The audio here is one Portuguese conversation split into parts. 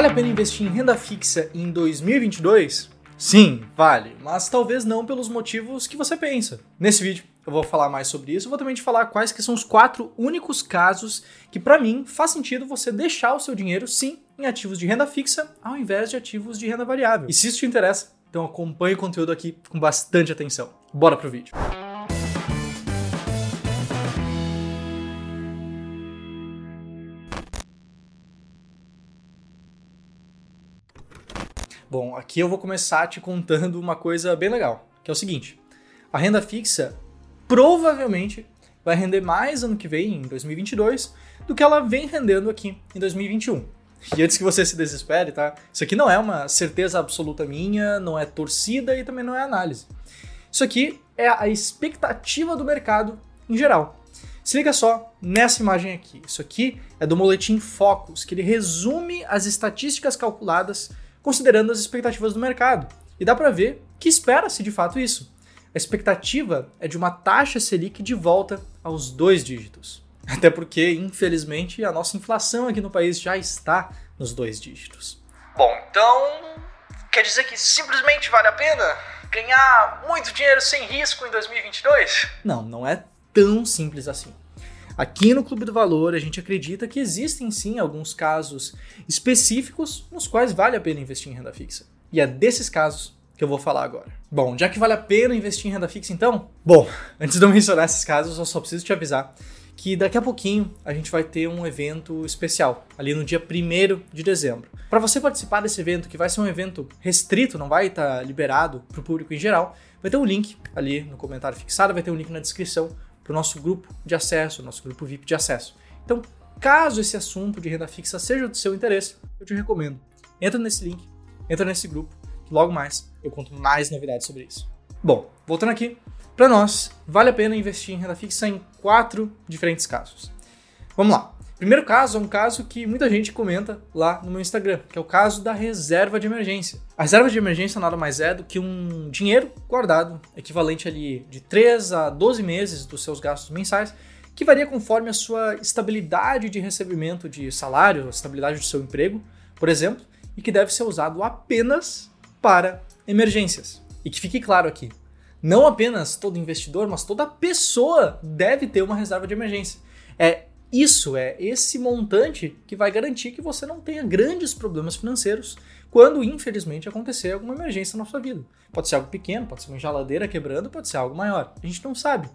Vale a pena investir em renda fixa em 2022? Sim, vale, mas talvez não pelos motivos que você pensa. Nesse vídeo eu vou falar mais sobre isso, eu vou também te falar quais que são os quatro únicos casos que para mim faz sentido você deixar o seu dinheiro sim em ativos de renda fixa ao invés de ativos de renda variável. E se isso te interessa, então acompanhe o conteúdo aqui com bastante atenção. Bora pro vídeo. Bom, aqui eu vou começar te contando uma coisa bem legal, que é o seguinte: a renda fixa provavelmente vai render mais ano que vem, em 2022, do que ela vem rendendo aqui em 2021. E antes que você se desespere, tá? Isso aqui não é uma certeza absoluta minha, não é torcida e também não é análise. Isso aqui é a expectativa do mercado em geral. Se liga só nessa imagem aqui. Isso aqui é do Moletim Focus, que ele resume as estatísticas calculadas considerando as expectativas do mercado. E dá para ver que espera-se de fato isso. A expectativa é de uma taxa Selic de volta aos dois dígitos. Até porque, infelizmente, a nossa inflação aqui no país já está nos dois dígitos. Bom, então quer dizer que simplesmente vale a pena ganhar muito dinheiro sem risco em 2022? Não, não é tão simples assim. Aqui no Clube do Valor, a gente acredita que existem sim alguns casos específicos nos quais vale a pena investir em renda fixa. E é desses casos que eu vou falar agora. Bom, já que vale a pena investir em renda fixa então? Bom, antes de eu mencionar esses casos, eu só preciso te avisar que daqui a pouquinho a gente vai ter um evento especial, ali no dia 1 de dezembro. Para você participar desse evento, que vai ser um evento restrito, não vai estar tá liberado para o público em geral, vai ter um link ali no comentário fixado, vai ter um link na descrição para o nosso grupo de acesso, nosso grupo VIP de acesso. Então, caso esse assunto de renda fixa seja do seu interesse, eu te recomendo. Entra nesse link, entra nesse grupo, que logo mais eu conto mais novidades sobre isso. Bom, voltando aqui, para nós, vale a pena investir em renda fixa em quatro diferentes casos. Vamos lá. Primeiro caso é um caso que muita gente comenta lá no meu Instagram, que é o caso da reserva de emergência. A reserva de emergência nada mais é do que um dinheiro guardado, equivalente ali de 3 a 12 meses dos seus gastos mensais, que varia conforme a sua estabilidade de recebimento de salário, a estabilidade do seu emprego, por exemplo, e que deve ser usado apenas para emergências. E que fique claro aqui, não apenas todo investidor, mas toda pessoa deve ter uma reserva de emergência. É isso é esse montante que vai garantir que você não tenha grandes problemas financeiros quando, infelizmente, acontecer alguma emergência na sua vida. Pode ser algo pequeno, pode ser uma geladeira quebrando, pode ser algo maior. A gente não sabe.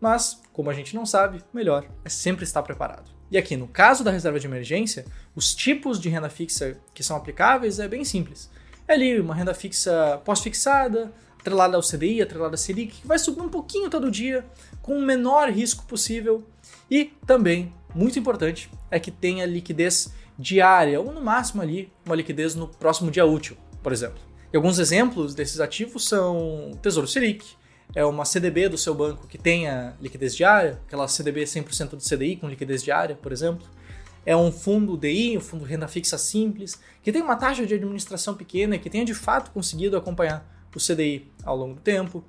Mas, como a gente não sabe, melhor é sempre estar preparado. E aqui, no caso da reserva de emergência, os tipos de renda fixa que são aplicáveis é bem simples. É ali uma renda fixa pós-fixada, atrelada ao CDI, atrelada à Selic, que vai subir um pouquinho todo dia, com o menor risco possível e também, muito importante, é que tenha liquidez diária, ou no máximo ali, uma liquidez no próximo dia útil, por exemplo. E alguns exemplos desses ativos são Tesouro Selic, é uma CDB do seu banco que tenha liquidez diária, aquela CDB 100% do CDI com liquidez diária, por exemplo. É um fundo DI, um fundo renda fixa simples, que tem uma taxa de administração pequena e que tenha de fato conseguido acompanhar o CDI ao longo do tempo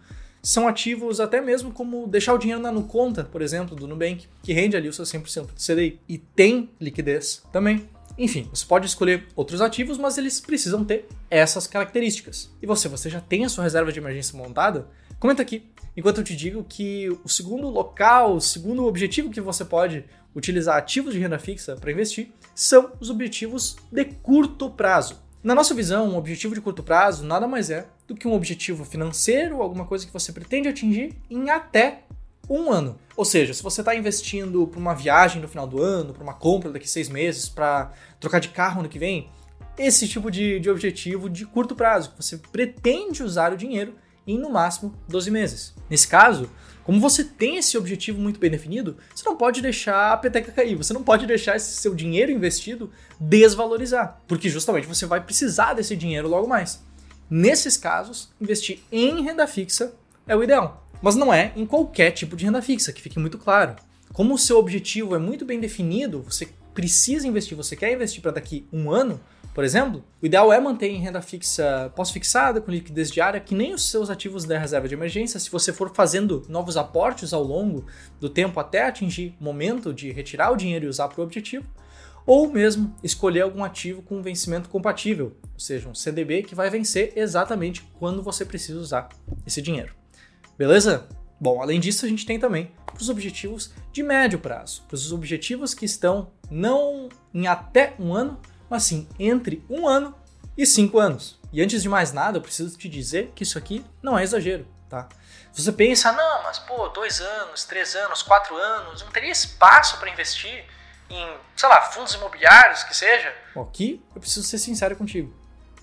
são ativos até mesmo como deixar o dinheiro na conta, por exemplo, do Nubank, que rende ali o seu 100% de CDI e tem liquidez também. Enfim, você pode escolher outros ativos, mas eles precisam ter essas características. E você, você já tem a sua reserva de emergência montada? Comenta aqui, enquanto eu te digo que o segundo local, o segundo objetivo que você pode utilizar ativos de renda fixa para investir são os objetivos de curto prazo. Na nossa visão, um objetivo de curto prazo nada mais é do que um objetivo financeiro, alguma coisa que você pretende atingir em até um ano. Ou seja, se você está investindo para uma viagem no final do ano, para uma compra daqui seis meses, para trocar de carro no que vem, esse tipo de, de objetivo de curto prazo, que você pretende usar o dinheiro em no máximo 12 meses. Nesse caso, como você tem esse objetivo muito bem definido, você não pode deixar a peteca cair, você não pode deixar esse seu dinheiro investido desvalorizar, porque justamente você vai precisar desse dinheiro logo mais. Nesses casos, investir em renda fixa é o ideal, mas não é em qualquer tipo de renda fixa, que fique muito claro. Como o seu objetivo é muito bem definido, você precisa investir, você quer investir para daqui um ano, por exemplo, o ideal é manter em renda fixa pós-fixada, com liquidez diária, que nem os seus ativos da reserva de emergência, se você for fazendo novos aportes ao longo do tempo até atingir o momento de retirar o dinheiro e usar para o objetivo, ou mesmo escolher algum ativo com vencimento compatível, ou seja, um CDB que vai vencer exatamente quando você precisa usar esse dinheiro. Beleza? Bom, além disso, a gente tem também os objetivos de médio prazo, para os objetivos que estão não em até um ano, mas sim entre um ano e cinco anos. E antes de mais nada, eu preciso te dizer que isso aqui não é exagero, tá? Você pensa, não, mas pô, dois anos, três anos, quatro anos, não teria espaço para investir em, sei lá, fundos imobiliários, que seja? Aqui eu preciso ser sincero contigo.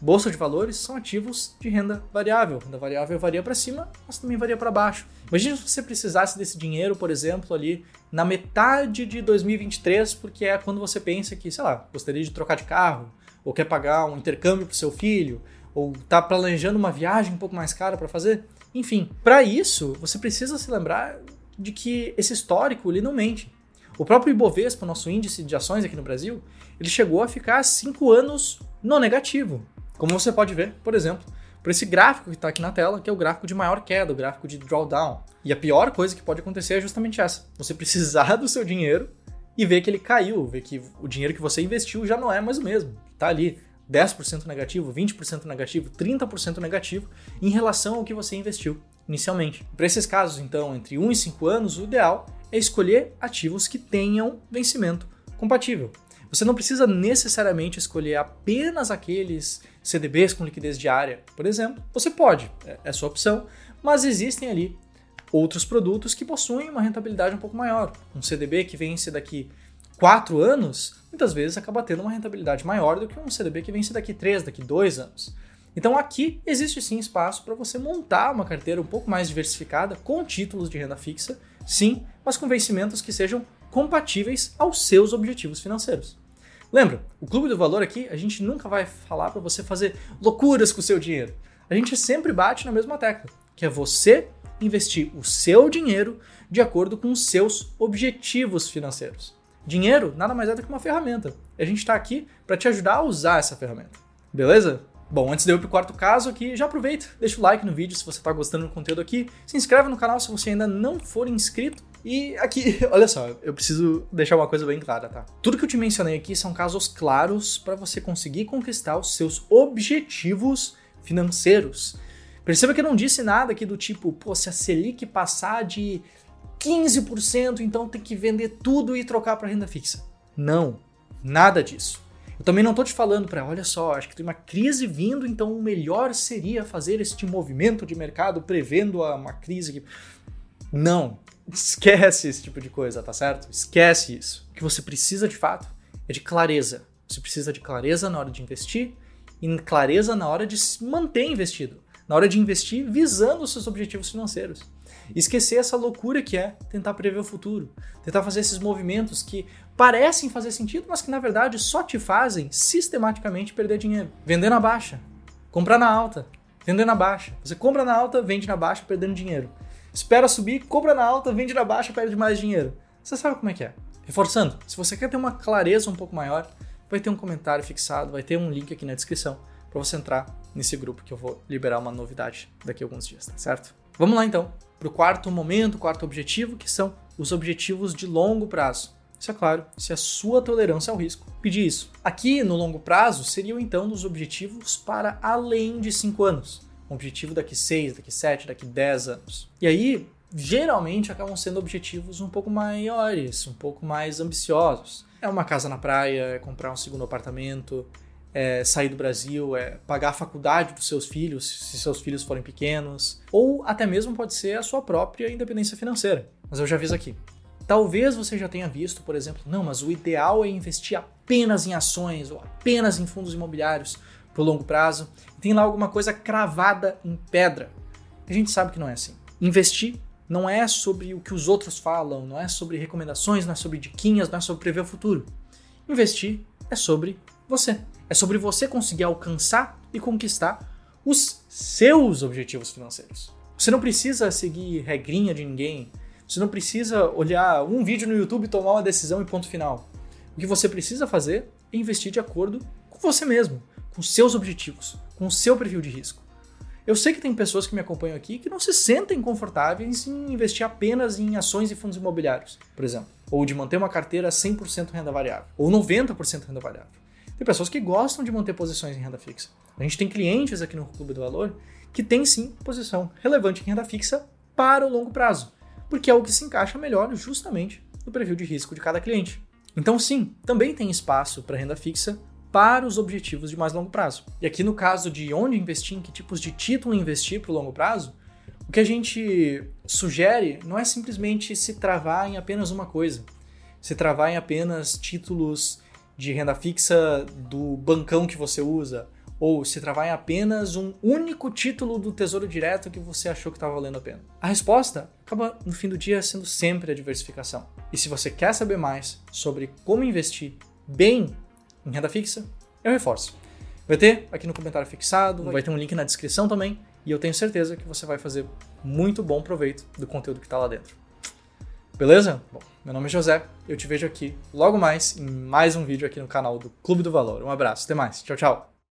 Bolsa de valores são ativos de renda variável. Renda variável varia para cima, mas também varia para baixo. Imagina se você precisasse desse dinheiro, por exemplo, ali na metade de 2023, porque é quando você pensa que, sei lá, gostaria de trocar de carro, ou quer pagar um intercâmbio para seu filho, ou está planejando uma viagem um pouco mais cara para fazer. Enfim, para isso, você precisa se lembrar de que esse histórico ele não mente. O próprio Ibovespa, nosso índice de ações aqui no Brasil, ele chegou a ficar cinco anos no negativo. Como você pode ver, por exemplo, por esse gráfico que está aqui na tela, que é o gráfico de maior queda, o gráfico de drawdown. E a pior coisa que pode acontecer é justamente essa: você precisar do seu dinheiro e ver que ele caiu, ver que o dinheiro que você investiu já não é mais o mesmo. Está ali 10% negativo, 20% negativo, 30% negativo em relação ao que você investiu inicialmente. Para esses casos, então, entre 1 e 5 anos, o ideal é escolher ativos que tenham vencimento compatível. Você não precisa necessariamente escolher apenas aqueles CDBs com liquidez diária, por exemplo. Você pode, é, é sua opção, mas existem ali outros produtos que possuem uma rentabilidade um pouco maior. Um CDB que vence daqui 4 anos, muitas vezes acaba tendo uma rentabilidade maior do que um CDB que vence daqui 3, daqui 2 anos. Então aqui existe sim espaço para você montar uma carteira um pouco mais diversificada com títulos de renda fixa, sim, mas com vencimentos que sejam compatíveis aos seus objetivos financeiros. Lembra, o Clube do Valor aqui, a gente nunca vai falar para você fazer loucuras com o seu dinheiro. A gente sempre bate na mesma tecla, que é você investir o seu dinheiro de acordo com os seus objetivos financeiros. Dinheiro nada mais é do que uma ferramenta. E a gente está aqui para te ajudar a usar essa ferramenta. Beleza? Bom, antes de eu ir pro quarto caso aqui, já aproveita, deixa o like no vídeo se você está gostando do conteúdo aqui, se inscreve no canal se você ainda não for inscrito. E aqui, olha só, eu preciso deixar uma coisa bem clara, tá? Tudo que eu te mencionei aqui são casos claros para você conseguir conquistar os seus objetivos financeiros. Perceba que eu não disse nada aqui do tipo, pô, se a Selic passar de 15%, então tem que vender tudo e trocar para renda fixa. Não, nada disso. Eu também não estou te falando para, olha só, acho que tem uma crise vindo, então o melhor seria fazer este movimento de mercado prevendo uma crise. Não, esquece esse tipo de coisa, tá certo? Esquece isso. O que você precisa de fato é de clareza. Você precisa de clareza na hora de investir e clareza na hora de se manter investido, na hora de investir visando os seus objetivos financeiros. Esquecer essa loucura que é tentar prever o futuro, tentar fazer esses movimentos que parecem fazer sentido, mas que na verdade só te fazem sistematicamente perder dinheiro. Vender na baixa, comprar na alta, vender na baixa. Você compra na alta, vende na baixa, perdendo dinheiro. Espera subir, compra na alta, vende na baixa, perde mais dinheiro. Você sabe como é que é. Reforçando, se você quer ter uma clareza um pouco maior, vai ter um comentário fixado, vai ter um link aqui na descrição para você entrar nesse grupo que eu vou liberar uma novidade daqui a alguns dias, tá certo? Vamos lá então para o quarto momento, quarto objetivo, que são os objetivos de longo prazo. Isso é claro, se a sua tolerância ao risco pedir isso. Aqui no longo prazo seriam então os objetivos para além de 5 anos. Um objetivo daqui 6, daqui 7, daqui 10 anos. E aí, geralmente acabam sendo objetivos um pouco maiores, um pouco mais ambiciosos. É uma casa na praia, é comprar um segundo apartamento, é, sair do Brasil, é pagar a faculdade dos seus filhos, se seus filhos forem pequenos, ou até mesmo pode ser a sua própria independência financeira. Mas eu já aviso aqui. Talvez você já tenha visto, por exemplo, não, mas o ideal é investir apenas em ações ou apenas em fundos imobiliários o longo prazo. Tem lá alguma coisa cravada em pedra. A gente sabe que não é assim. Investir não é sobre o que os outros falam, não é sobre recomendações, não é sobre diquinhas, não é sobre prever o futuro. Investir é sobre você. É sobre você conseguir alcançar e conquistar os seus objetivos financeiros. Você não precisa seguir regrinha de ninguém. Você não precisa olhar um vídeo no YouTube, tomar uma decisão e ponto final. O que você precisa fazer é investir de acordo com você mesmo, com seus objetivos, com o seu perfil de risco. Eu sei que tem pessoas que me acompanham aqui que não se sentem confortáveis em investir apenas em ações e fundos imobiliários, por exemplo ou de manter uma carteira 100% renda variável, ou 90% renda variável. Tem pessoas que gostam de manter posições em renda fixa. A gente tem clientes aqui no Clube do Valor que tem sim posição relevante em renda fixa para o longo prazo, porque é o que se encaixa melhor justamente no perfil de risco de cada cliente. Então, sim, também tem espaço para renda fixa para os objetivos de mais longo prazo. E aqui no caso de onde investir, em que tipos de título investir para o longo prazo, o que a gente sugere não é simplesmente se travar em apenas uma coisa, se travar em apenas títulos de renda fixa do bancão que você usa, ou se travar em apenas um único título do Tesouro Direto que você achou que estava valendo a pena. A resposta acaba no fim do dia sendo sempre a diversificação. E se você quer saber mais sobre como investir bem em renda fixa, eu reforço. Vai ter aqui no comentário fixado, vai ter um link na descrição também, e eu tenho certeza que você vai fazer muito bom proveito do conteúdo que está lá dentro. Beleza? Bom, meu nome é José, eu te vejo aqui logo mais em mais um vídeo aqui no canal do Clube do Valor. Um abraço, até mais, tchau, tchau!